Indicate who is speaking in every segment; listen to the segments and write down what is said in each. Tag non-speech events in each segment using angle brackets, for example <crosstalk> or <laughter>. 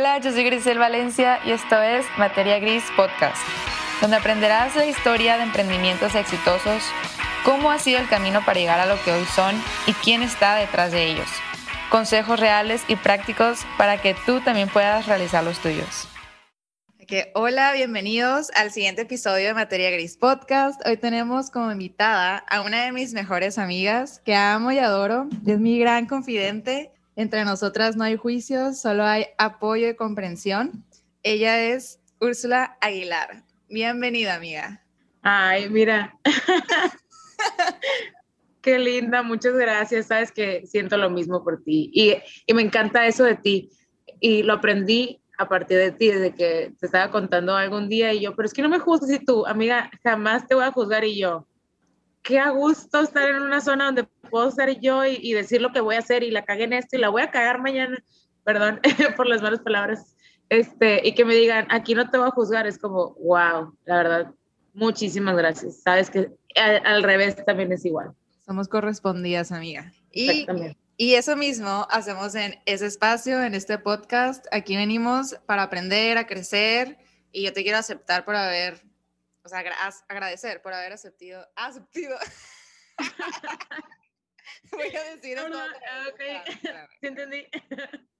Speaker 1: Hola, yo soy Grisel Valencia y esto es Materia Gris Podcast, donde aprenderás la historia de emprendimientos exitosos, cómo ha sido el camino para llegar a lo que hoy son y quién está detrás de ellos. Consejos reales y prácticos para que tú también puedas realizar los tuyos. hola, bienvenidos al siguiente episodio de Materia Gris Podcast. Hoy tenemos como invitada a una de mis mejores amigas que amo y adoro. Es mi gran confidente entre nosotras no hay juicios, solo hay apoyo y comprensión. Ella es Úrsula Aguilar. Bienvenida, amiga.
Speaker 2: Ay, mira. <laughs> Qué linda, muchas gracias. Sabes que siento lo mismo por ti y, y, me encanta eso de ti. Y lo aprendí a partir de ti, desde que te estaba contando algún día y yo, pero es que no me juzgues y tú, amiga, jamás te voy a juzgar y yo, qué a gusto estar en una zona donde puedo ser yo y, decir lo que voy a hacer y la cagué en esto y la voy a cagar mañana, perdón <laughs> por las malas palabras, este, y que me digan, aquí no te voy a juzgar, es como, wow, la verdad, muchísimas gracias. Sabes que al, revés también es igual.
Speaker 1: Somos correspondidas, amiga. Y, y eso mismo hacemos en ese espacio, en este podcast. Aquí venimos para aprender, a crecer, y yo te quiero aceptar por haber o sea, agradecer por haber aceptado, aceptado. <laughs> Voy a decir
Speaker 2: no, no, ah, <laughs> sí entendí. <laughs>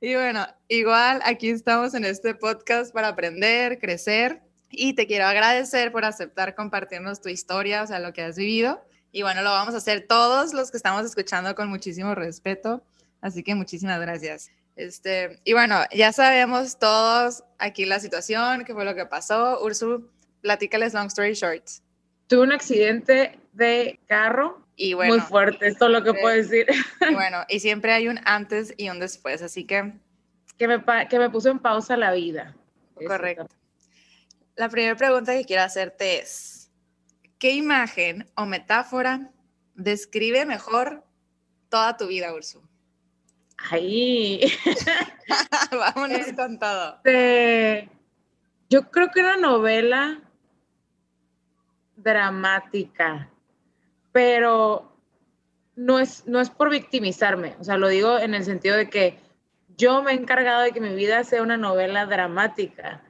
Speaker 1: Y bueno, igual aquí estamos en este podcast para aprender, crecer y te quiero agradecer por aceptar compartirnos tu historia, o sea, lo que has vivido. Y bueno, lo vamos a hacer todos los que estamos escuchando con muchísimo respeto. Así que muchísimas gracias. Este, y bueno, ya sabemos todos aquí la situación, qué fue lo que pasó. Ursu platícales long story short.
Speaker 2: Tuve un accidente de carro y bueno, muy fuerte, esto es lo que puedo decir. <laughs>
Speaker 1: bueno, y siempre hay un antes y un después, así que...
Speaker 2: Que me, que me puso en pausa la vida.
Speaker 1: Correcto. La primera pregunta que quiero hacerte es, ¿qué imagen o metáfora describe mejor toda tu vida, Ursu?
Speaker 2: Ahí. <laughs>
Speaker 1: Vámonos con todo.
Speaker 2: Este, yo creo que una novela dramática, pero no es, no es por victimizarme, o sea, lo digo en el sentido de que yo me he encargado de que mi vida sea una novela dramática.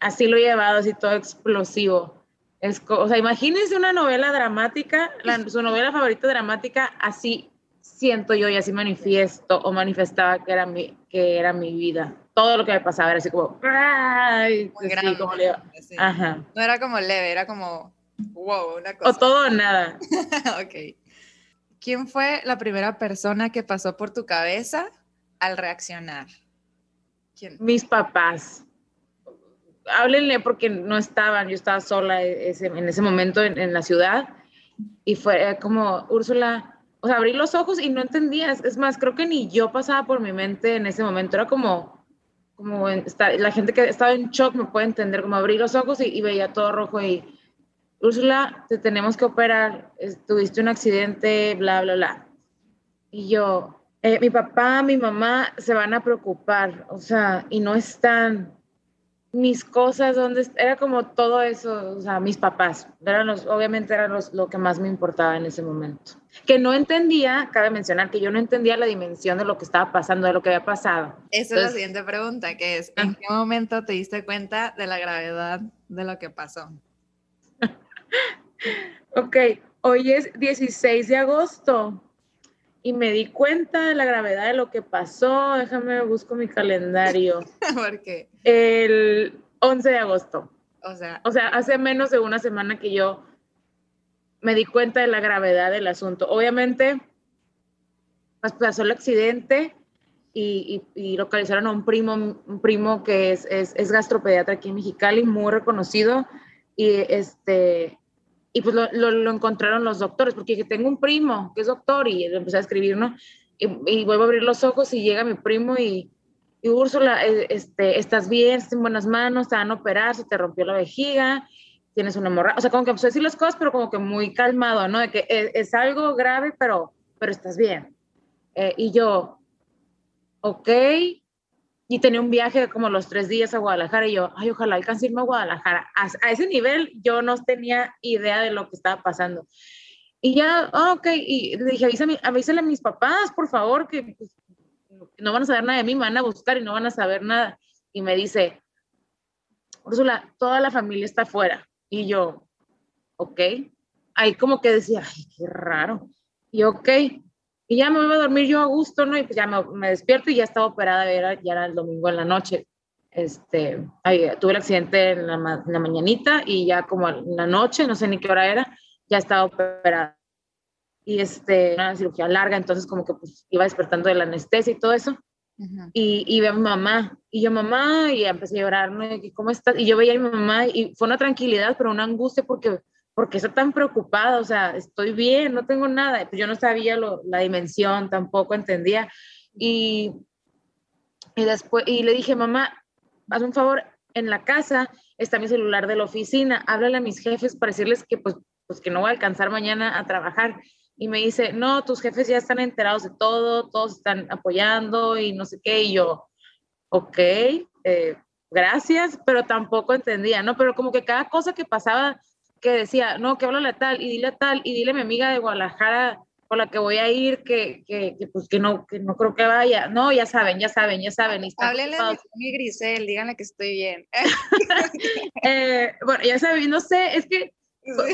Speaker 2: Así lo he llevado, así todo explosivo. Es, o sea, imagínense una novela dramática, su novela favorita dramática, así siento yo y así manifiesto o manifestaba que era mi, que era mi vida. Todo lo que me pasaba era así como, ¡ay!
Speaker 1: Muy grande, como No era como leve, era como Wow, una
Speaker 2: cosa. O todo o nada. <laughs>
Speaker 1: ok. ¿Quién fue la primera persona que pasó por tu cabeza al reaccionar?
Speaker 2: ¿Quién? Mis papás. Háblenle porque no estaban, yo estaba sola en ese momento en, la ciudad y fue como, Úrsula, o sea, abrí los ojos y no entendías. Es más, creo que ni yo pasaba por mi mente en ese momento. Era como, como la gente que estaba en shock me puede entender, como abrí los ojos y veía todo rojo y Úrsula, te tenemos que operar, tuviste un accidente, bla, bla, bla. Y yo, eh, mi papá, mi mamá se van a preocupar, o sea, y no están mis cosas, donde era como todo eso, o sea, mis papás, eran los, obviamente eran los, lo que más me importaba en ese momento. Que no entendía, cabe mencionar que yo no entendía la dimensión de lo que estaba pasando, de lo que había pasado.
Speaker 1: Esa es la siguiente pregunta, que es, ¿en ah. qué momento te diste cuenta de la gravedad de lo que pasó? <laughs>
Speaker 2: ok, hoy es 16 de agosto y me di cuenta de la gravedad de lo que pasó. Déjame busco mi calendario. <laughs>
Speaker 1: ¿Por qué?
Speaker 2: El 11 de agosto.
Speaker 1: O sea,
Speaker 2: o sea, hace menos de una semana que yo me di cuenta de la gravedad del asunto. Obviamente, pues pasó el accidente y, localizaron a un primo, un primo que es, es, es gastropediatra aquí en Mexicali, muy reconocido. Y este, y pues lo, lo, encontraron los doctores, porque tengo un primo que es doctor y empecé a escribir, ¿no? Y, vuelvo a abrir los ojos y llega mi primo y, y Úrsula, eh, este, estás bien, estás en buenas manos, te van a operar, se te rompió la vejiga, tienes una hemorragia, o sea, como que empezó a decir las cosas, pero como que muy calmado, ¿no? De que es, es algo grave, pero, pero estás bien. Eh, y yo, ok, y tenía un viaje como los tres días a Guadalajara y yo, ay, ojalá alcance irme a Guadalajara. A, ese nivel yo no tenía idea de lo que estaba pasando. Y ya, ah, ok, y le dije, avísame, avísale a mis papás, por favor, que pues, no van a saber nada de mí, me van a buscar y no van a saber nada. Y me dice, Úrsula, toda la familia está afuera. Y yo, ok. Ahí como que decía, ay, qué raro. Y ok. Y ya me voy a dormir yo a gusto, ¿no? Y pues ya me, despierto y ya estaba operada, era, ya era el domingo en la noche. Este, tuve el accidente en la, en la mañanita y ya como en la noche, no sé ni qué hora era, ya estaba operada y este, una cirugía larga, entonces como que pues iba despertando de la anestesia y todo eso. Y, y ve a mi mamá, y yo, mamá, y empecé a llorar, ¿no? ¿Y ¿cómo estás? Y yo veía a mi mamá, y fue una tranquilidad, pero una angustia porque, porque está tan preocupada, o sea, estoy bien, no tengo nada. Pues yo no sabía lo, la dimensión, tampoco entendía. Y, y después, y le dije, mamá, haz un favor, en la casa está mi celular de la oficina, háblale a mis jefes para decirles que pues, pues que no voy a alcanzar mañana a trabajar y me dice, no, tus jefes ya están enterados de todo, todos están apoyando y no sé qué, y yo, ok, eh, gracias, pero tampoco entendía, ¿no? Pero como que cada cosa que pasaba, que decía, no, que háblale a tal, y dile a tal, y dile a mi amiga de Guadalajara con la que voy a ir, que, que, que pues que no, que no creo que vaya, no, ya saben, ya saben, ya saben.
Speaker 1: Háblenle a mi Grisel, díganle que estoy bien. <laughs>
Speaker 2: eh, bueno, ya saben, no sé, es que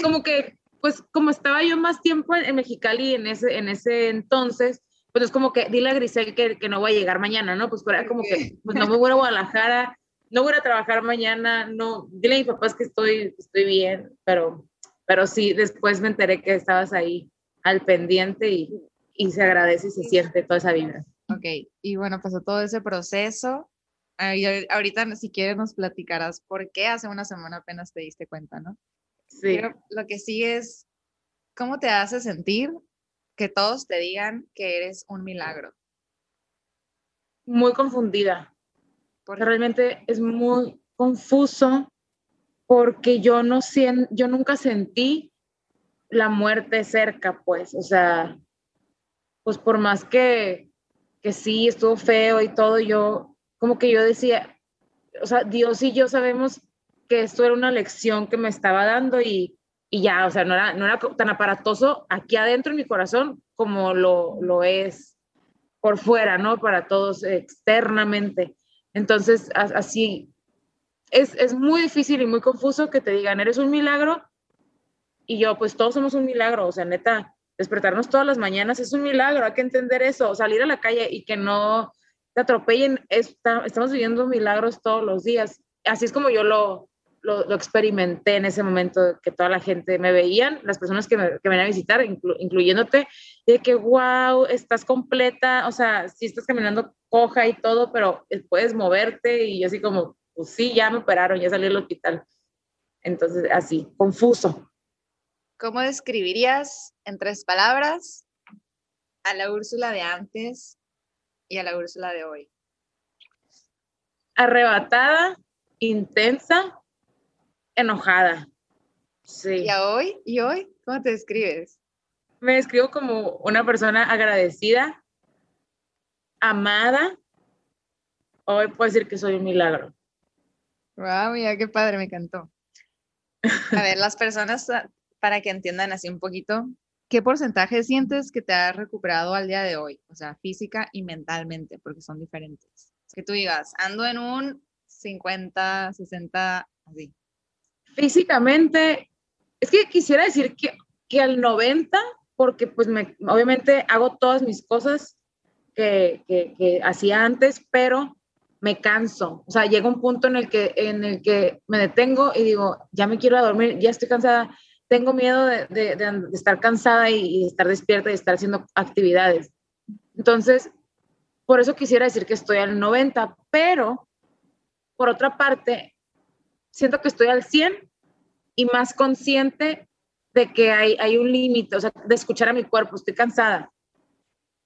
Speaker 2: como que pues como estaba yo más tiempo en, Mexicali en ese, en ese entonces, pues es como que dile a Grisel que, que no voy a llegar mañana, ¿no? Pues era como que pues no me voy a Guadalajara, no voy a trabajar mañana, no, dile a mis papás que estoy, estoy bien, pero, pero sí, después me enteré que estabas ahí al pendiente y, y se agradece y se siente toda esa vibra.
Speaker 1: Ok, y bueno, pasó todo ese proceso. Ahorita, si quieres, nos platicarás por qué hace una semana apenas te diste cuenta, ¿no? Sí. lo que sigue es, ¿cómo te hace sentir que todos te digan que eres un milagro?
Speaker 2: Muy confundida. Porque realmente es muy confuso porque yo no yo nunca sentí la muerte cerca, pues, o sea, pues por más que, que sí, estuvo feo y todo, yo, como que yo decía, o sea, Dios y yo sabemos que esto era una lección que me estaba dando y, y ya, o sea, no era, no era tan aparatoso aquí adentro en mi corazón como lo, lo es por fuera, ¿no? Para todos externamente. Entonces, así, es, es muy difícil y muy confuso que te digan, eres un milagro, y yo, pues todos somos un milagro, o sea, neta, despertarnos todas las mañanas es un milagro, hay que entender eso, salir a la calle y que no te atropellen, estamos viviendo milagros todos los días. Así es como yo lo, lo, experimenté en ese momento, que toda la gente me veían, las personas que me, que venían a visitar, incluyéndote, de que, wow, estás completa, o sea, sí estás caminando coja y todo, pero puedes moverte y yo así como, pues sí, ya me operaron, ya salí del hospital. Entonces, así, confuso.
Speaker 1: ¿Cómo describirías en tres palabras a la Úrsula de antes y a la Úrsula de hoy?
Speaker 2: Arrebatada, intensa enojada. Sí.
Speaker 1: ¿Y hoy? ¿Y hoy? ¿Cómo te describes?
Speaker 2: Me describo como una persona agradecida, amada. Hoy puedo decir que soy un milagro.
Speaker 1: Wow, mira qué padre, me encantó. A ver, las personas, ah, para que entiendan así un poquito, ¿qué porcentaje sientes que te has recuperado al día de hoy? O sea, física y mentalmente, porque son diferentes. Que tú digas, ando en un 50, 60, así.
Speaker 2: Físicamente, es que quisiera decir que, que al 90, porque pues me, obviamente hago todas mis cosas que, que, hacía antes, pero me canso. O sea, llega un punto en el, que, en el que me detengo y digo, ya me quiero dormir, ya estoy cansada, tengo miedo de, de, estar cansada y, y, estar despierta y estar haciendo actividades. Entonces, por eso quisiera decir que estoy al 90, pero por otra parte, siento que estoy al 100 y más consciente de que hay, hay un límite, o sea, de escuchar a mi cuerpo, estoy cansada.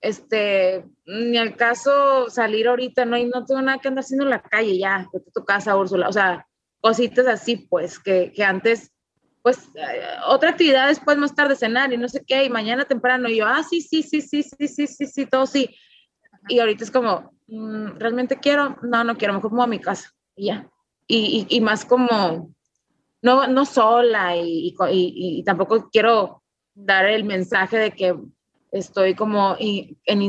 Speaker 2: Este, ni al caso salir ahorita, no, hay, no tengo nada que andar haciendo en la calle, ya, vete a tu casa, Úrsula, o sea, cositas así, pues, que, que antes, pues, eh, otra actividad después más tarde cenar y no sé qué, y mañana temprano, y yo, ah, sí, sí, sí, sí, sí, sí, sí, sí, todo sí. Y ahorita es como, mm, ¿realmente quiero? No, no quiero, mejor como a mi casa, y ya y, y, más como, no, no sola y, y, tampoco quiero dar el mensaje de que estoy como en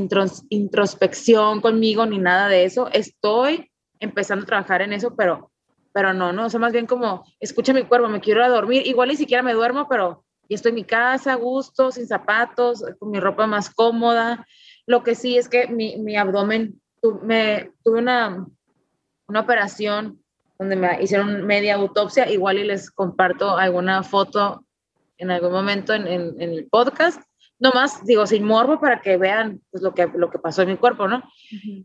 Speaker 2: introspección conmigo ni nada de eso. Estoy empezando a trabajar en eso, pero, pero no, no, o sea, más bien como, escucha mi cuerpo, me quiero ir a dormir, igual ni siquiera me duermo, pero ya estoy en mi casa, a gusto, sin zapatos, con mi ropa más cómoda. Lo que sí es que mi, mi abdomen, me, tuve una, una operación donde me hicieron media autopsia, igual y les comparto alguna foto en algún momento en, en, el podcast, nomás digo sin morbo para que vean pues, lo, que, lo que pasó en mi cuerpo, ¿no?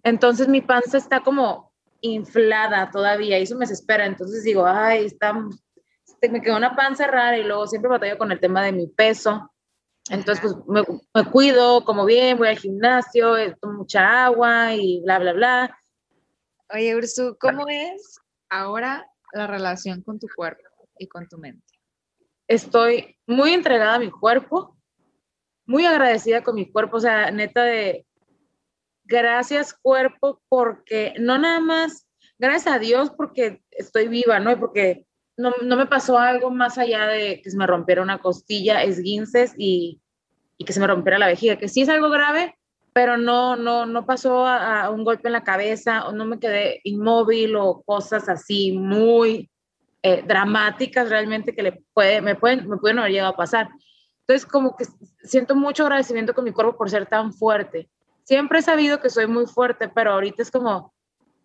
Speaker 2: Entonces mi panza está como inflada todavía y eso me desespera, entonces digo, ay, está, este, me quedó una panza rara y luego siempre batallo con el tema de mi peso, entonces pues me, me cuido, como bien, voy al gimnasio, eh, tomo mucha agua y bla, bla, bla.
Speaker 1: Oye, Ursu, ¿cómo es ahora la relación con tu cuerpo y con tu mente?
Speaker 2: Estoy muy entregada a mi cuerpo, muy agradecida con mi cuerpo, o sea, neta de gracias cuerpo porque no nada más, gracias a Dios porque estoy viva, ¿no? Porque no, no me pasó algo más allá de que se me rompiera una costilla, esguinces y, y que se me rompiera la vejiga, que sí es algo grave, pero no, no, no pasó a, un golpe en la cabeza o no me quedé inmóvil o cosas así muy eh, dramáticas realmente que le puede, me, pueden, me pueden haber llegado a pasar. Entonces, como que siento mucho agradecimiento con mi cuerpo por ser tan fuerte. Siempre he sabido que soy muy fuerte, pero ahorita es como,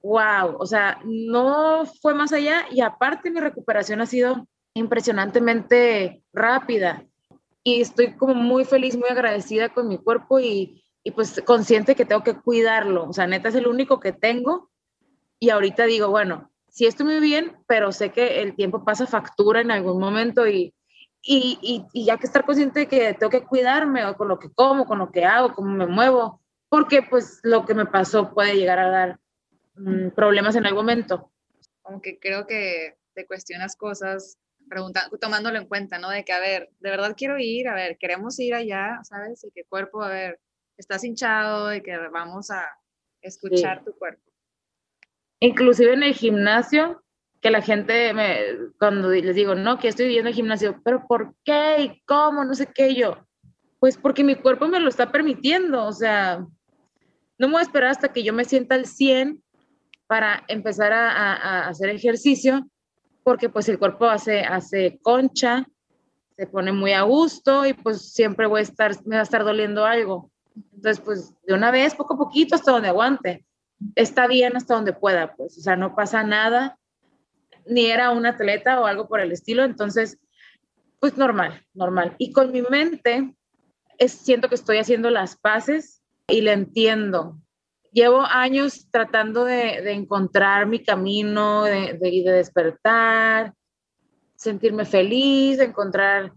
Speaker 2: wow, o sea, no fue más allá y aparte mi recuperación ha sido impresionantemente rápida y estoy como muy feliz, muy agradecida con mi cuerpo y, y pues consciente que tengo que cuidarlo. O sea, neta es el único que tengo. Y ahorita digo, bueno, sí estoy muy bien, pero sé que el tiempo pasa factura en algún momento y, y, y, ya que estar consciente de que tengo que cuidarme o con lo que como, con lo que hago, cómo me muevo, porque pues lo que me pasó puede llegar a dar mm, problemas en algún momento.
Speaker 1: Como que creo que te cuestionas cosas preguntando, tomándolo en cuenta, ¿no? De que, a ver, de verdad quiero ir, a ver, queremos ir allá, ¿sabes? Y que cuerpo, a ver, estás hinchado y que vamos a escuchar tu cuerpo.
Speaker 2: Inclusive en el gimnasio, que la gente me, cuando les digo, no, que estoy viviendo el gimnasio, pero ¿por qué? ¿Y cómo? No sé qué yo. Pues porque mi cuerpo me lo está permitiendo, o sea, no me voy a esperar hasta que yo me sienta al 100 para empezar a, a, hacer ejercicio, porque pues el cuerpo hace, hace concha, se pone muy a gusto y pues siempre voy a estar, me va a estar doliendo algo. Entonces, pues de una vez, poco a poquito, hasta donde aguante. Está bien hasta donde pueda, pues, o sea, no pasa nada, ni era un atleta o algo por el estilo, entonces, pues normal, normal. Y con mi mente, es, siento que estoy haciendo las paces y le entiendo. Llevo años tratando de, encontrar mi camino, de, de, de despertar, sentirme feliz, de encontrar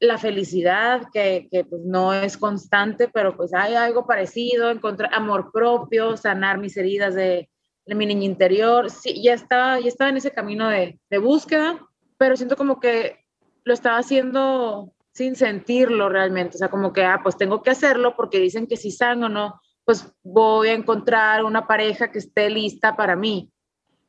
Speaker 2: la felicidad, que, que, pues no es constante, pero pues hay algo parecido, encontrar amor propio, sanar mis heridas de, mi niña interior. Sí, ya estaba, ya estaba en ese camino de, de, búsqueda, pero siento como que lo estaba haciendo sin sentirlo realmente, o sea, como que, ah, pues tengo que hacerlo porque dicen que si sano o no, pues voy a encontrar una pareja que esté lista para mí.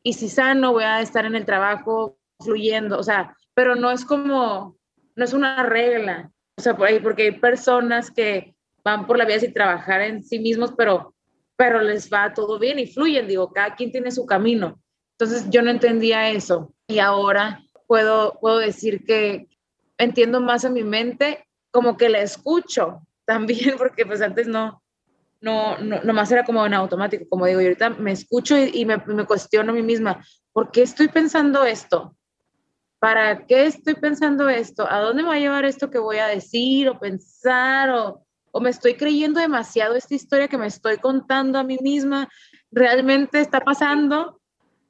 Speaker 2: Y si sano, voy a estar en el trabajo fluyendo, o sea, pero no es como no es una regla. O sea, porque hay personas que van por la vida sin trabajar en sí mismos, pero, pero les va todo bien y fluyen. Digo, cada quien tiene su camino. Entonces yo no entendía eso y ahora puedo, puedo decir que entiendo más a mi mente, como que la escucho <laughs> también, porque pues antes no, no, no, nomás era como en automático, como digo, y ahorita me escucho y, y me, me, cuestiono a mí misma, ¿por qué estoy pensando esto? ¿Para qué estoy pensando esto? ¿A dónde me va a llevar esto que voy a decir o pensar? ¿O, o me estoy creyendo demasiado esta historia que me estoy contando a mí misma? ¿Realmente está pasando?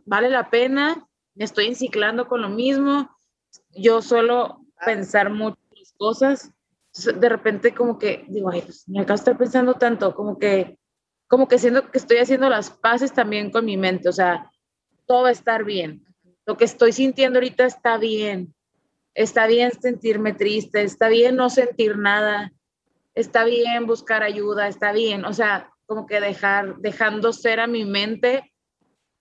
Speaker 2: ¿Vale la pena? ¿Me estoy enciclando con lo mismo? Yo suelo pensar muchas cosas. De repente como que digo, ay, pues me acabo de estar pensando tanto, como que, como que siento que estoy haciendo las paces también con mi mente, o sea, todo va a estar bien lo que estoy sintiendo ahorita está bien. Está bien sentirme triste, está bien no sentir nada, está bien buscar ayuda, está bien, o sea, como que dejar, dejando ser a mi mente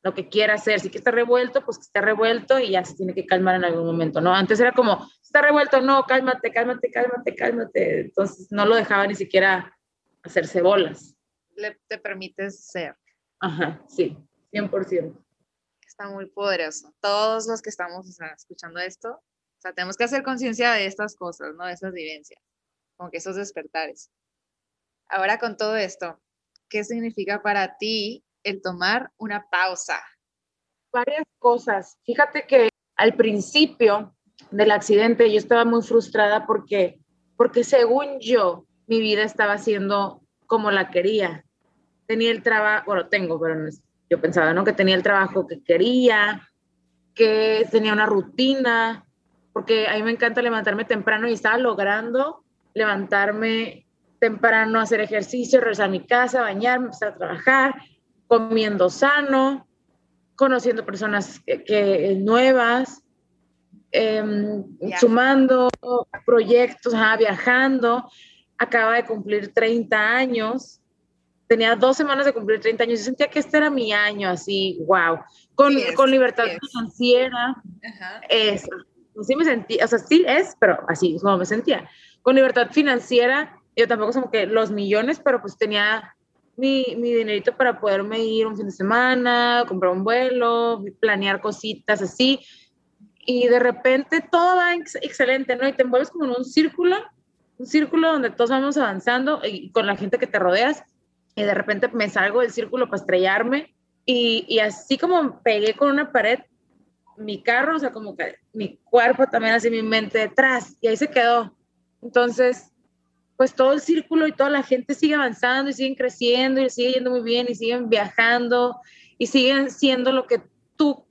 Speaker 2: lo que quiera hacer. Si que está revuelto, pues que está revuelto y ya se tiene que calmar en algún momento, ¿no? Antes era como, está revuelto, no, cálmate, cálmate, cálmate, cálmate. Entonces no lo dejaba ni siquiera hacerse bolas.
Speaker 1: Le, te permites ser.
Speaker 2: Ajá, sí, 100%.
Speaker 1: Muy poderoso. Todos los que estamos escuchando esto, o tenemos que hacer conciencia de estas cosas, ¿no? De esas vivencias, como que esos despertares. Ahora con todo esto, ¿qué significa para ti el tomar una pausa?
Speaker 2: Varias cosas. Fíjate que al principio del accidente yo estaba muy frustrada porque, porque según yo, mi vida estaba siendo como la quería. Tenía el trabajo, bueno, tengo, pero yo pensaba, ¿no? Que tenía el trabajo que quería, que tenía una rutina, porque a mí me encanta levantarme temprano y estaba logrando levantarme temprano, hacer ejercicio, regresar a mi casa, bañarme, empezar a trabajar, comiendo sano, conociendo personas que, nuevas, em, sumando proyectos, viajando. Acaba de cumplir 30 años. Tenía dos semanas de cumplir 30 años. Yo sentía que este era mi año, así, wow. Con, con libertad financiera. Eso. Sí me sentía, o sea, sí es, pero así es como me sentía. Con libertad financiera, yo tampoco como que los millones, pero pues tenía mi, mi dinerito para poderme ir un fin de semana, comprar un vuelo, planear cositas así. Y de repente todo va excelente, ¿no? Y te envuelves como en un círculo, un círculo donde todos vamos avanzando y con la gente que te rodeas. Y de repente me salgo del círculo para estrellarme. Y, y así como pegué con una pared, mi carro, o sea, como que mi cuerpo también así, mi mente detrás. Y ahí se quedó. Entonces, pues todo el círculo y toda la gente sigue avanzando y siguen creciendo y sigue yendo muy bien y siguen viajando y siguen siendo lo que tú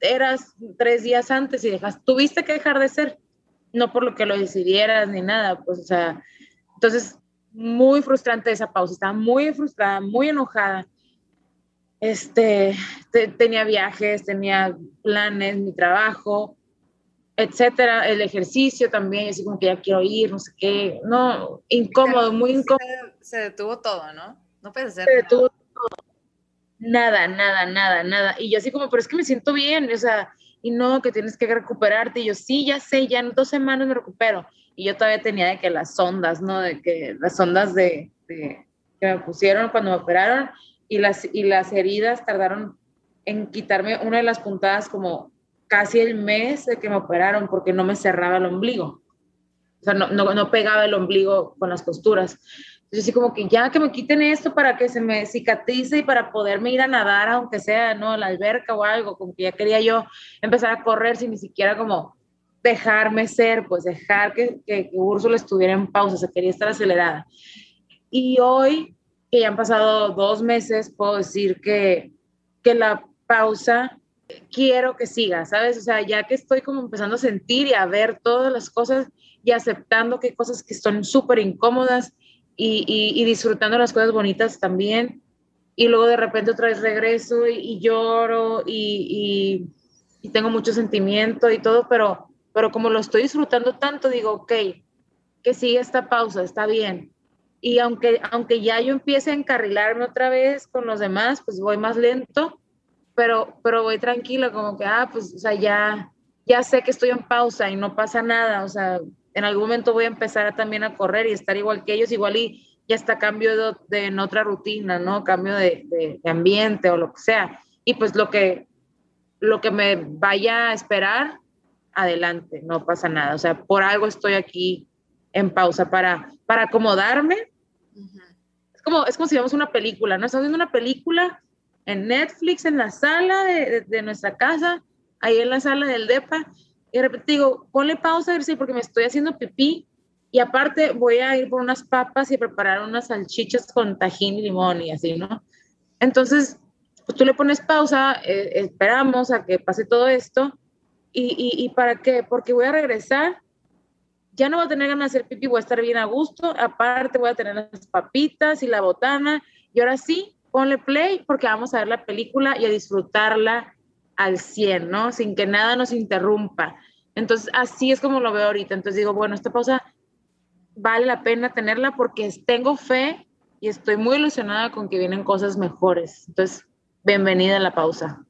Speaker 2: eras tres días antes y dejas, tuviste que dejar de ser, no por lo que lo decidieras ni nada, pues o sea, entonces muy frustrante esa pausa, estaba muy frustrada, muy enojada. Este, tenía viajes, tenía planes, mi trabajo, etcétera, el ejercicio también, así como que ya quiero ir, no sé qué, no, incómodo, muy incómodo.
Speaker 1: Se, detuvo todo, ¿no? No puedes hacer. Se
Speaker 2: detuvo todo. Nada, nada, nada, nada. Y yo así como, pero es que me siento bien, o sea, y no, que tienes que recuperarte. Y yo, sí, ya sé, ya en dos semanas me recupero. Y yo todavía tenía de que las ondas, ¿no? De que las ondas de, que me pusieron cuando me operaron y las, y las heridas tardaron en quitarme una de las puntadas como casi el mes de que me operaron porque no me cerraba el ombligo. O sea, no, no, no pegaba el ombligo con las costuras. Entonces, así como que ya que me quiten esto para que se me cicatrice y para poderme ir a nadar, aunque sea, ¿no? La alberca o algo, como que ya quería yo empezar a correr sin ni siquiera como dejarme ser, pues dejar que, que, que Úrsula estuviera en pausa, se quería estar acelerada. Y hoy, que ya han pasado dos meses, puedo decir que, que la pausa quiero que siga, ¿sabes? O sea, ya que estoy como empezando a sentir y a ver todas las cosas y aceptando que hay cosas que son súper incómodas y, y, disfrutando las cosas bonitas también. Y luego de repente otra vez regreso y, lloro y, y, tengo mucho sentimiento y todo, pero, pero como lo estoy disfrutando tanto, digo, ok, que siga esta pausa, está bien. Y aunque, aunque ya yo empiece a encarrilarme otra vez con los demás, pues voy más lento pero, pero voy tranquila, como que, ah, pues, o sea, ya, ya sé que estoy en pausa y no pasa nada, o sea, en algún momento voy a empezar también a correr y estar igual que ellos, igual y ya está cambio de, en otra rutina, ¿no? Cambio de, de, ambiente o lo que sea. Y pues lo que, lo que me vaya a esperar, adelante, no pasa nada. O sea, por algo estoy aquí en pausa para, para acomodarme. Es como, es como si vemos una película, ¿no? Estamos viendo una película en Netflix, en la sala de, nuestra casa, ahí en la sala del DEPA, y de repente digo, ponle pausa, porque me estoy haciendo pipí, y aparte voy a ir por unas papas y preparar unas salchichas con tajín y limón y así, ¿no? Entonces, pues tú le pones pausa, eh, esperamos a que pase todo esto, y, y, y, para qué? Porque voy a regresar, ya no voy a tener ganas de hacer pipí, voy a estar bien a gusto, aparte voy a tener las papitas y la botana, y ahora sí, ponle play porque vamos a ver la película y a disfrutarla al 100, ¿no? Sin que nada nos interrumpa. Entonces, así es como lo veo ahorita. Entonces digo, bueno, esta pausa vale la pena tenerla porque tengo fe y estoy muy ilusionada con que vienen cosas mejores. Entonces, bienvenida a la pausa.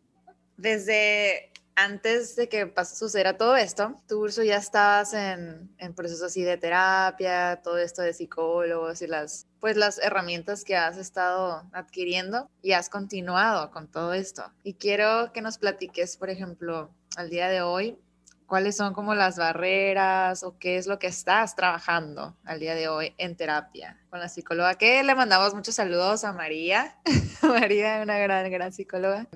Speaker 1: Desde antes de que sucediera todo esto, tú, Urso, ya estabas en, en procesos así de terapia, todo esto de psicólogos y las, pues, las herramientas que has estado adquiriendo y has continuado con todo esto. Y quiero que nos platiques, por ejemplo, al día de hoy, cuáles son como las barreras o qué es lo que estás trabajando al día de hoy en terapia con la psicóloga, que le mandamos muchos saludos a María. <laughs> María, una gran, gran psicóloga.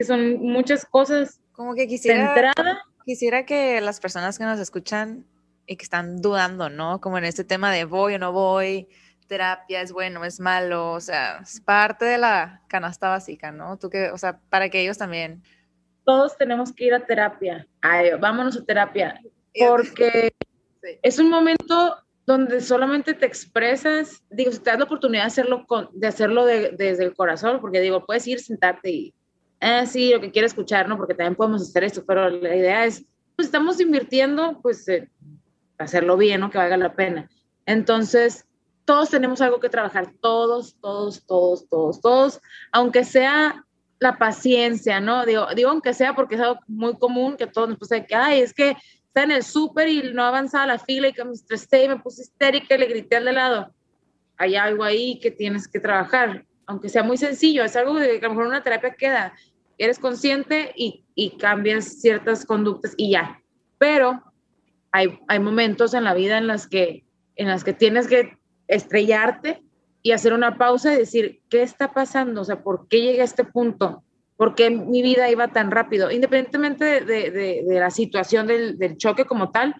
Speaker 2: Son muchas cosas
Speaker 1: como que quisiera, quisiera que las personas que nos escuchan y que están dudando, ¿no? Como en este tema de voy o no voy, terapia es bueno, es malo, o sea, es parte de la canasta básica, ¿no? Tú que, o sea, para que ellos también.
Speaker 2: Todos tenemos que ir a terapia. Ay, vámonos a terapia. Porque <laughs> es un momento donde solamente te expresas, digo, si te das la oportunidad de hacerlo, con, de hacerlo desde el corazón, porque digo, puedes ir, sentarte y ah, sí, lo que quiere escuchar, ¿no? Porque también podemos hacer esto, pero la idea es, pues estamos invirtiendo, pues, eh, hacerlo bien, ¿no? Que valga la pena. Entonces, todos tenemos algo que trabajar, todos, todos, todos, todos, todos, aunque sea la paciencia, ¿no? Digo, digo aunque sea porque es algo muy común que todos nos pasa que, ay, es que está en el súper y no avanzaba la fila y que me estresé y me puse histérica y le grité al de lado. Hay algo ahí que tienes que trabajar, aunque sea muy sencillo, es algo que a lo mejor una terapia queda eres consciente y, y cambias ciertas conductas y ya. Pero hay, hay momentos en la vida en las que, en las que tienes que estrellarte y hacer una pausa y decir, ¿qué está pasando? O sea, ¿por qué llegué a este punto? ¿Por qué mi vida iba tan rápido? Independientemente de, de, de, la situación del, del, choque como tal,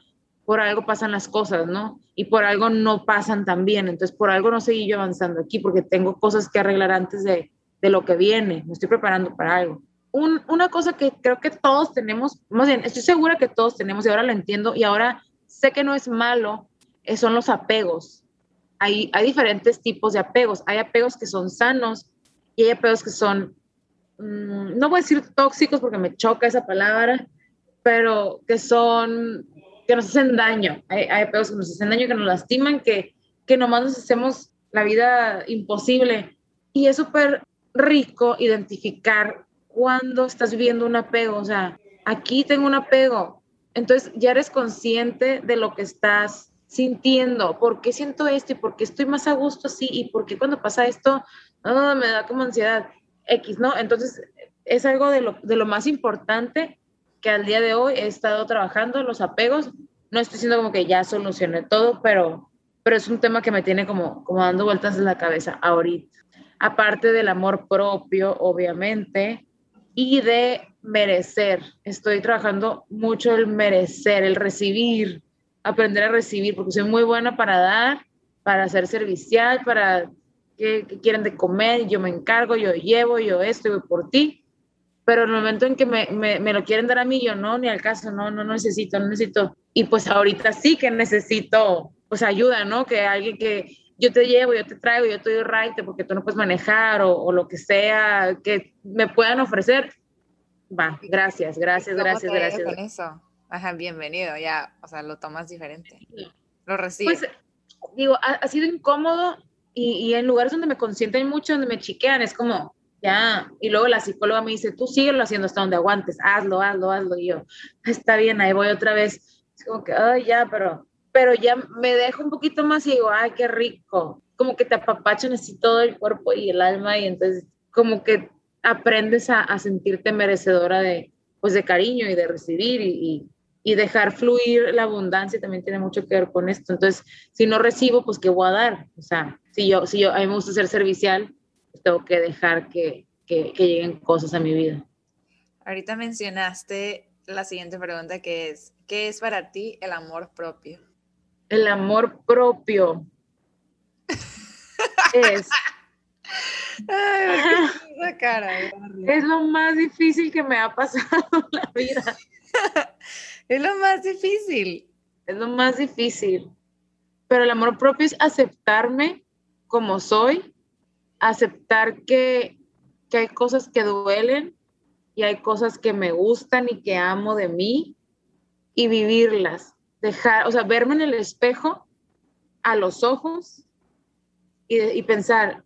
Speaker 2: por algo pasan las cosas, ¿no? Y por algo no pasan tan bien. Entonces, por algo no seguí yo avanzando aquí, porque tengo cosas que arreglar antes de, de lo que viene, me estoy preparando para algo. una cosa que creo que todos tenemos, más bien, estoy segura que todos tenemos y ahora lo entiendo y ahora sé que no es malo, eh, son los apegos. Hay, diferentes tipos de apegos. Hay apegos que son sanos y hay apegos que son, mm, no voy a decir tóxicos porque me choca esa palabra, pero que son, que nos hacen daño. Hay, hay apegos que nos hacen daño, que nos lastiman, que, que nomás nos hacemos la vida imposible. Y es súper rico identificar cuando estás viviendo un apego, o sea, aquí tengo un apego, entonces ya eres consciente de lo que estás sintiendo, por qué siento esto y por qué estoy más a gusto así y por qué cuando pasa esto oh, me da como ansiedad X, ¿no? Entonces es algo de lo, de lo más importante que al día de hoy he estado trabajando, los apegos, no estoy diciendo como que ya solucioné todo, pero, pero es un tema que me tiene como, como dando vueltas en la cabeza ahorita aparte del amor propio, obviamente, y de merecer. Estoy trabajando mucho el merecer, el recibir, aprender a recibir, porque soy muy buena para dar, para ser servicial, para que, quieren de comer, yo me encargo, yo llevo, yo esto, yo por ti. Pero el momento en que me, me, me, lo quieren dar a mí, yo no, ni al caso, no, no necesito, no necesito. Y pues ahorita sí que necesito, pues ayuda, ¿no? Que alguien que, yo te llevo, yo te traigo, yo te doy right porque tú no puedes manejar o, lo que sea que me puedan ofrecer, va, gracias, gracias, gracias, gracias.
Speaker 1: Con eso? Ajá, bienvenido, ya, o sea, lo tomas diferente. Lo recibes.
Speaker 2: Pues, digo, ha, sido incómodo y, y, en lugares donde me consienten mucho, donde me chiquean, es como, ya, y luego la psicóloga me dice, tú síguelo haciendo hasta donde aguantes, hazlo, hazlo, hazlo, y yo, está bien, ahí voy otra vez. Es como que, ay, ya, pero pero ya me dejo un poquito más y digo, ay, qué rico. Como que te apapachan así todo el cuerpo y el alma y entonces como que aprendes a, a sentirte merecedora de, pues de cariño y de recibir y, y, dejar fluir la abundancia también tiene mucho que ver con esto. Entonces, si no recibo, pues ¿qué voy a dar? O sea, si yo, si yo, a mí me gusta ser servicial, pues tengo que dejar que, que, que lleguen cosas a mi vida.
Speaker 1: Ahorita mencionaste la siguiente pregunta que es, ¿qué es para ti el amor propio?
Speaker 2: El amor propio es... es lo más difícil que me ha pasado en la vida. <laughs>
Speaker 1: es lo más difícil.
Speaker 2: Es lo más difícil. Pero el amor propio es aceptarme como soy, aceptar que, que hay cosas que duelen y hay cosas que me gustan y que amo de mí y vivirlas dejar, o sea, verme en el espejo a los ojos y, pensar,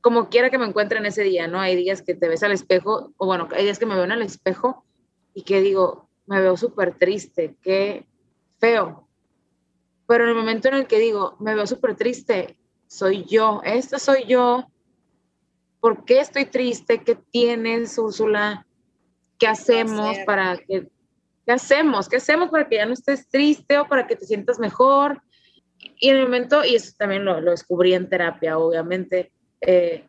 Speaker 2: como quiera que me encuentre en ese día, ¿no? Hay días que te ves al espejo, o bueno, hay días que me veo en el espejo y que digo, me veo súper triste, qué feo. Pero en el momento en el que digo, me veo súper triste, soy yo, esta soy yo. ¿Por qué estoy triste? ¿Qué tienes, Úrsula? ¿Qué hacemos para que ¿Qué hacemos? ¿Qué hacemos para que ya no estés triste o para que te sientas mejor? Y en el momento, y eso también lo, lo descubrí en terapia, obviamente, eh,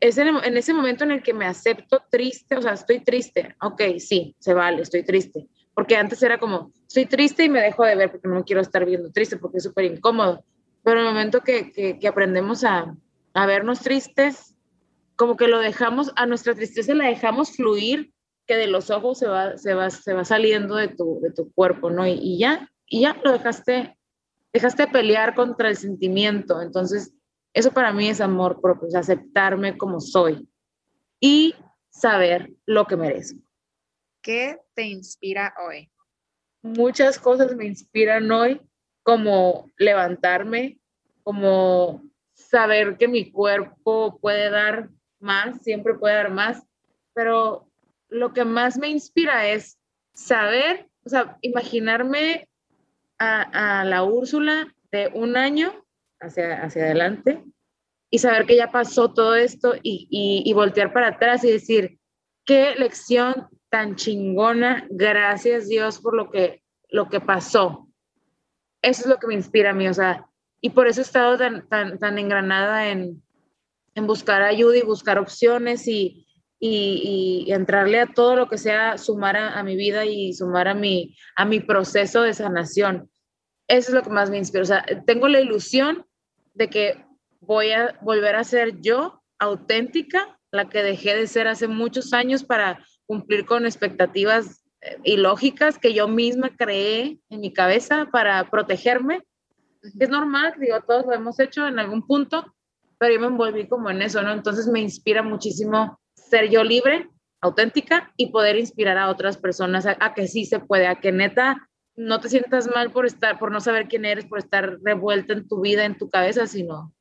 Speaker 2: es en, ese momento en el que me acepto triste, o sea, estoy triste, ok, sí, se vale, estoy triste, porque antes era como, estoy triste y me dejo de ver porque no quiero estar viendo triste, porque es súper incómodo, pero en el momento que, que, que aprendemos a, a vernos tristes, como que lo dejamos, a nuestra tristeza la dejamos fluir que de los ojos se va, se va, se va saliendo de tu, de tu cuerpo, ¿no? Y, y, ya, y ya lo dejaste, dejaste pelear contra el sentimiento. Entonces, eso para mí es amor propio, es aceptarme como soy y saber lo que merezco.
Speaker 1: ¿Qué te inspira hoy?
Speaker 2: Muchas cosas me inspiran hoy, como levantarme, como saber que mi cuerpo puede dar más, siempre puede dar más, pero lo que más me inspira es saber, o sea, imaginarme a, la Úrsula de un año hacia, hacia adelante y saber que ya pasó todo esto y, y, voltear para atrás y decir, qué lección tan chingona, gracias Dios por lo que, lo que pasó. Eso es lo que me inspira a mí, o sea, y por eso he estado tan, tan, tan engranada en, en buscar ayuda y buscar opciones y, y, entrarle a todo lo que sea sumar a, mi vida y sumar a mi, a mi proceso de sanación. Eso es lo que más me inspira. O sea, tengo la ilusión de que voy a volver a ser yo auténtica, la que dejé de ser hace muchos años para cumplir con expectativas eh, ilógicas que yo misma creé en mi cabeza para protegerme. Es normal, digo, todos lo hemos hecho en algún punto, pero yo me envolví como en eso, ¿no? Entonces me inspira muchísimo ser yo libre, auténtica y poder inspirar a otras personas a, que sí se puede, a que neta no te sientas mal por estar, por no saber quién eres, por estar revuelta en tu vida, en tu cabeza, sino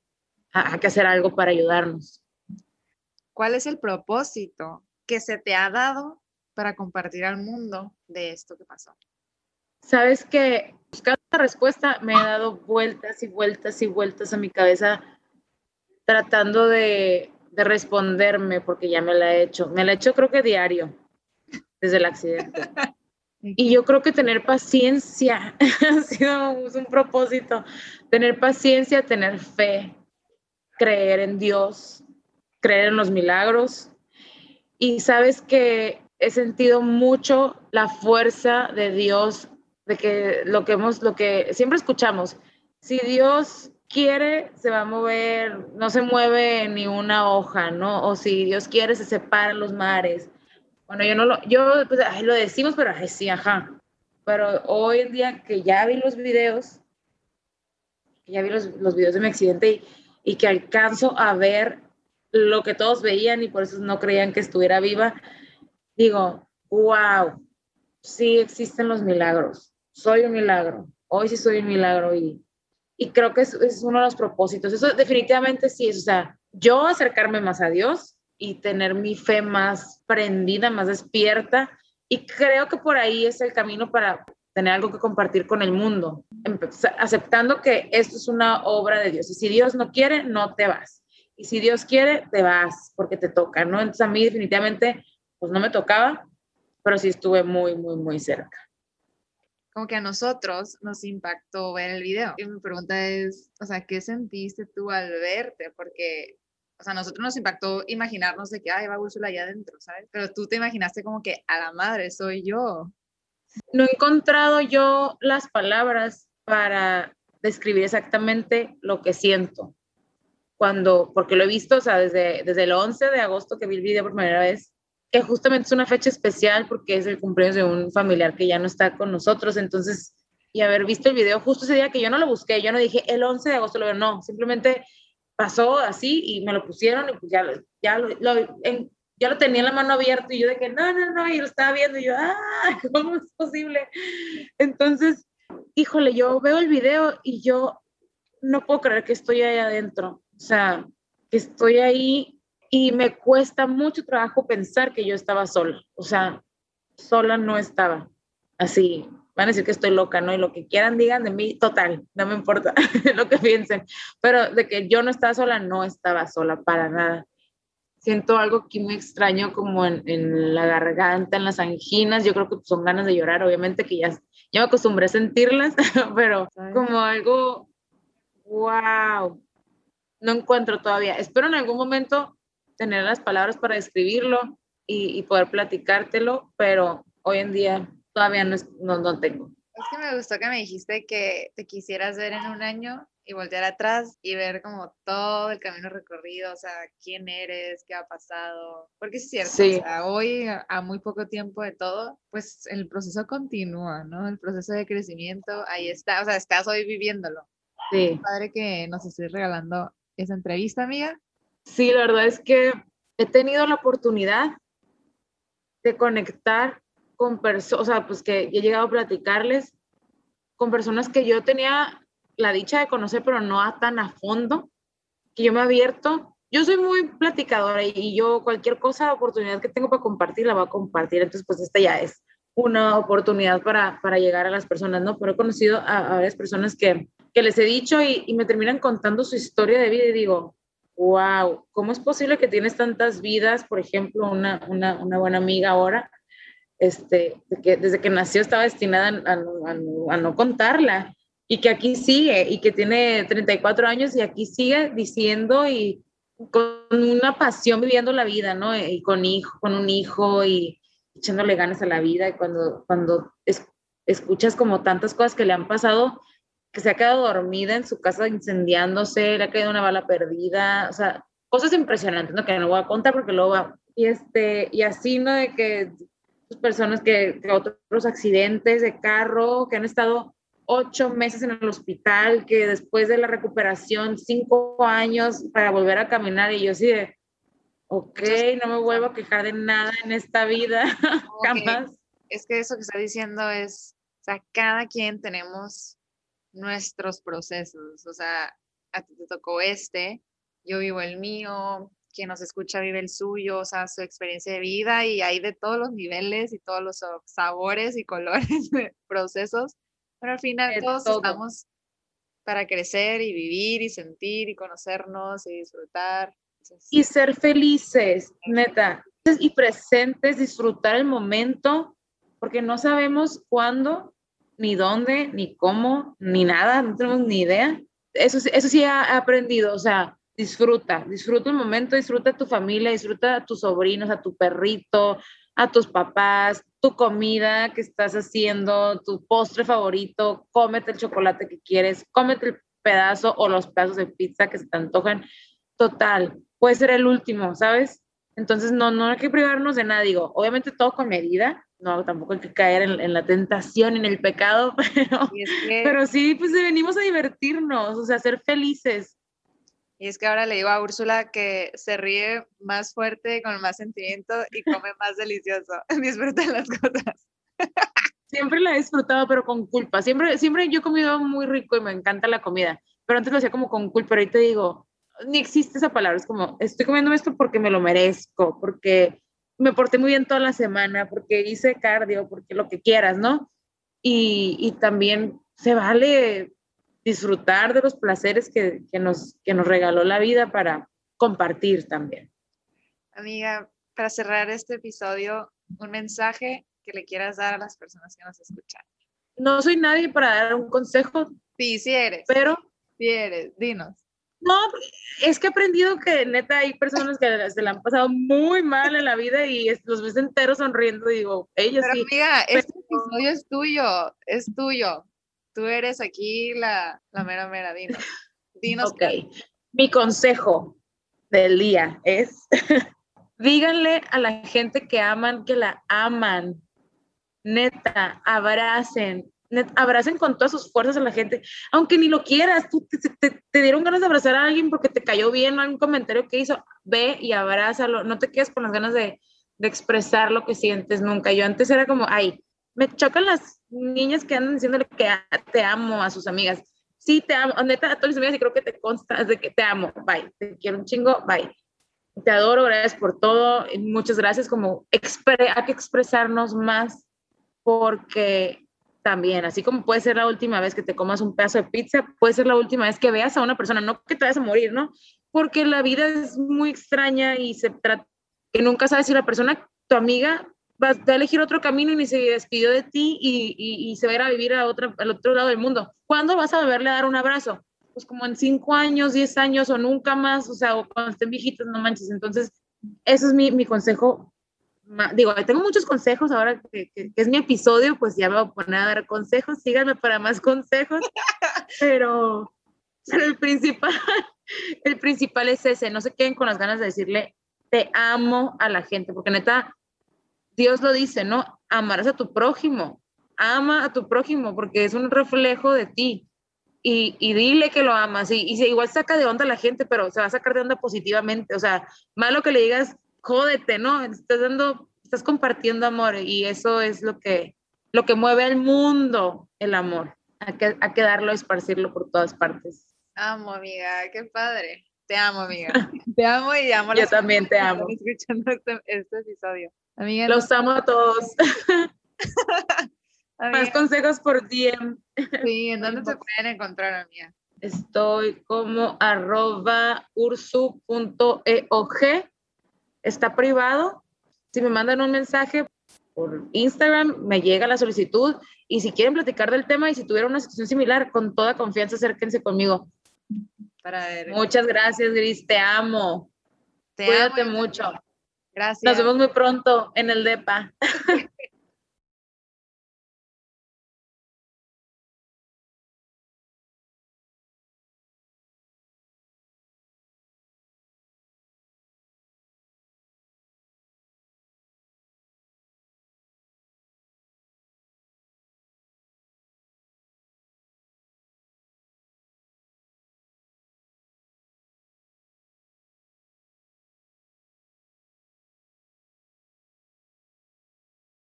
Speaker 2: a, a que hacer algo para ayudarnos.
Speaker 1: ¿Cuál es el propósito que se te ha dado para compartir al mundo de esto que pasó?
Speaker 2: Sabes que buscando la respuesta me he dado vueltas y vueltas y vueltas a mi cabeza tratando de de responderme porque ya me la he hecho. Me la he hecho creo que diario, desde el accidente. Y yo creo que tener paciencia <laughs> ha sido un propósito. Tener paciencia, tener fe, creer en Dios, creer en los milagros. Y sabes que he sentido mucho la fuerza de Dios, de que lo que hemos, lo que siempre escuchamos, si Dios quiere, se va a mover, no se mueve ni una hoja, ¿no? O si Dios quiere, se separan los mares. Bueno, yo no lo, yo pues, lo decimos, pero ay, sí, ajá. Pero hoy en día que ya vi los videos, ya vi los, los videos de mi accidente y, y que alcanzo a ver lo que todos veían y por eso no creían que estuviera viva, digo, wow, sí existen los milagros. Soy un milagro. Hoy sí soy un milagro y, y creo que es, es, uno de los propósitos. Eso definitivamente sí es, o sea, yo acercarme más a Dios y tener mi fe más prendida, más despierta. Y creo que por ahí es el camino para tener algo que compartir con el mundo, aceptando que esto es una obra de Dios. Y si Dios no quiere, no te vas. Y si Dios quiere, te vas porque te toca, ¿no? Entonces a mí definitivamente, pues no me tocaba, pero sí estuve muy, muy, muy cerca
Speaker 1: como que a nosotros nos impactó ver el video. Y mi pregunta es, o sea, ¿qué sentiste tú al verte? Porque, o sea, a nosotros nos impactó imaginarnos de que, ay, va Úrsula allá adentro, ¿sabes? Pero tú te imaginaste como que, a la madre, soy yo.
Speaker 2: No he encontrado yo las palabras para describir exactamente lo que siento. Cuando, porque lo he visto, o sea, desde, desde el 11 de agosto que vi el video por primera vez, que justamente es una fecha especial porque es el cumpleaños de un familiar que ya no está con nosotros, entonces, y haber visto el video justo ese día que yo no lo busqué, yo no dije el 11 de agosto lo veo, no, simplemente pasó así y me lo pusieron y pues ya, ya, lo, ya lo tenía en la mano abierta y yo de que no, no, no, y lo estaba viendo y yo, ah, <laughs> ¿cómo es posible? Entonces, híjole, yo veo el video y yo no puedo creer que estoy ahí adentro, o sea, que estoy ahí y me cuesta mucho trabajo pensar que yo estaba sola. O sea, sola no estaba. Así, van a decir que estoy loca, ¿no? Y lo que quieran digan de mí, total, no me importa <laughs> lo que piensen. Pero de que yo no estaba sola, no estaba sola para nada. Siento algo aquí muy extraño como en, en la garganta, en las anginas. Yo creo que son ganas de llorar, obviamente que ya, ya me acostumbré a sentirlas, <laughs> pero como algo, wow, no encuentro todavía. Espero en algún momento tener las palabras para describirlo y, poder platicártelo, pero hoy en día todavía no, no, no tengo.
Speaker 1: Es que me gustó que me dijiste que te quisieras ver en un año y voltear atrás y ver como todo el camino recorrido, o sea, quién eres, qué ha pasado, porque es cierto, o sea, hoy a muy poco tiempo de todo, pues el proceso continúa, ¿no? El proceso de crecimiento, ahí está, o sea, estás hoy viviéndolo. Sí. Padre que nos estés regalando esa entrevista, amiga.
Speaker 2: Sí, la verdad es que he tenido la oportunidad de conectar con personas, o sea, pues que he llegado a platicarles con personas que yo tenía la dicha de conocer, pero no a tan a fondo, que yo me he abierto. Yo soy muy platicadora y yo cualquier cosa, oportunidad que tengo para compartir, la voy a compartir. Entonces, pues esta ya es una oportunidad para, para llegar a las personas, ¿no? Pero he conocido a, varias personas que, que les he dicho y, y, me terminan contando su historia de vida y digo, wow, ¿cómo es posible que tienes tantas vidas? Por ejemplo, una, una, una buena amiga ahora, este, que desde que nació estaba destinada a, a, a, no contarla y que aquí sigue y que tiene 34 años y aquí sigue diciendo y con una pasión viviendo la vida, ¿no? Y con hijo, con un hijo y echándole ganas a la vida y cuando, cuando escuchas como tantas cosas que le han pasado, que se ha quedado dormida en su casa incendiándose, le ha caído una bala perdida, o sea, cosas impresionantes, ¿no? Que no voy a contar porque luego va. Y, este, y así, ¿no? De que personas que, que otros accidentes de carro, que han estado ocho meses en el hospital, que después de la recuperación, cinco años para volver a caminar, y yo sí de, ok, no me vuelvo a quejar de nada en esta vida, <laughs> jamás.
Speaker 1: Es que eso que está diciendo es, o sea, cada quien tenemos nuestros procesos. O sea, a ti te tocó este, yo vivo el mío, quien nos escucha vive el suyo, o sea, su experiencia de vida y hay de todos los niveles y todos los sabores y colores <laughs> de procesos, pero al final todos estamos para crecer y vivir y sentir y conocernos y disfrutar.
Speaker 2: y ser felices, neta, y presentes, disfrutar el momento, porque no sabemos cuándo ni dónde, ni cómo, ni nada, no tenemos ni idea. Eso, eso sí he aprendido, o sea, disfruta, disfruta el momento, disfruta a tu familia, disfruta a tus sobrinos, a tu perrito, a tus papás, tu comida que estás haciendo, tu postre favorito, cómete el chocolate que quieres, cómete el pedazo o los pedazos de pizza que se te antojan. Total, puede ser el último, ¿sabes? Entonces, no, no hay que privarnos de nada, digo, obviamente todo con medida, no, tampoco hay que caer en, la tentación, en el pecado, <laughs> pero, pero sí, pues venimos a divertirnos, o sea, a ser felices.
Speaker 1: Y es que ahora le digo a Úrsula que se ríe más fuerte, con más sentimiento y come más delicioso. <laughs> Disfruta las cosas.
Speaker 2: Siempre la he disfrutado, pero con culpa. Siempre, siempre yo he comido muy rico y me encanta la comida, pero antes lo hacía como con culpa, pero ahorita digo, ni existe esa palabra, es como, estoy comiendo esto porque me lo merezco, porque me porté muy bien toda la semana, porque hice cardio, porque lo que quieras, ¿no? Y, y también se vale disfrutar de los placeres que, que, nos, que nos regaló la vida para compartir también.
Speaker 1: Amiga, para cerrar este episodio, un mensaje que le quieras dar a las personas que nos escuchan.
Speaker 2: No soy nadie para dar un consejo.
Speaker 1: Sí, sí eres.
Speaker 2: Pero.
Speaker 1: Sí eres, dinos.
Speaker 2: No, es que he aprendido que neta hay personas que se la han pasado muy mal en la vida y los ves enteros sonriendo y digo, ellos
Speaker 1: Pero Amiga, este episodio es tuyo, es tuyo. Tú eres aquí la, la mera mera, dinos. dinos
Speaker 2: ok, mi consejo del día es, <laughs> díganle a la gente que aman que la aman. Neta, abracen, abracen con todas sus fuerzas a la gente, aunque ni lo quieras, tú te, dieron ganas de abrazar a alguien porque te cayó bien algún comentario que hizo, ve y abrázalo, no te quedes con las ganas de, de expresar lo que sientes nunca. Yo antes era como, ay, me chocan las niñas que andan diciéndole que te amo a sus amigas. Sí, te amo, neta, a todas mis amigas y creo que te consta de que te amo, bye, te quiero un chingo, bye. te adoro, gracias por todo, muchas gracias, como hay que expresarnos más porque también, así como puede ser la última vez que te comas un pedazo de pizza, puede ser la última vez que veas a una persona, no que te vayas a morir, ¿no? Porque la vida es muy extraña y se trata, que nunca sabes si la persona, tu amiga, va, a elegir otro camino y ni se despidió de ti y, y, se va a ir a vivir a otro, al otro lado del mundo. ¿Cuándo vas a volverle a dar un abrazo? Pues como en cinco años, diez años o nunca más, o sea, o cuando estén viejitos, no manches. Entonces, ese es mi, mi consejo digo, tengo muchos consejos ahora que, es mi episodio, pues ya me voy a poner a dar consejos, síganme para más <laughs> consejos, pero, el principal, <laughs> el principal es ese, no se queden con las ganas de decirle, te amo a la gente, porque neta, Dios lo dice, ¿no? Amarás a tu prójimo, ama a tu prójimo, porque es un reflejo de ti. Y, y, dile que lo amas. Y, y igual saca de onda a la gente, pero se va a sacar de onda positivamente. O sea, malo que le digas, jódete, ¿no? Estás dando, estás compartiendo amor y eso es lo que, lo que mueve al mundo, el amor. Hay que, hay que darlo, esparcirlo por todas partes.
Speaker 1: Amo, amiga, qué padre. Te amo, amiga. <laughs> Te amo y amo.
Speaker 2: Yo también te amo.
Speaker 1: Escuchando este, este, episodio.
Speaker 2: Amiga, Los amo a todos. <laughs> Más consejos por DM.
Speaker 1: Sí, ¿en dónde se pueden encontrar, amiga?
Speaker 2: Estoy como arroba ursu.eog está privado. Si me mandan un mensaje por Instagram, me llega la solicitud y si quieren platicar del tema y si tuvieran una situación similar, con toda confianza acérquense conmigo. Para ver. Muchas gracias, Gris, te amo. Te Cuídate mucho.
Speaker 1: Gracias.
Speaker 2: Nos vemos muy pronto en el DEPA. <laughs>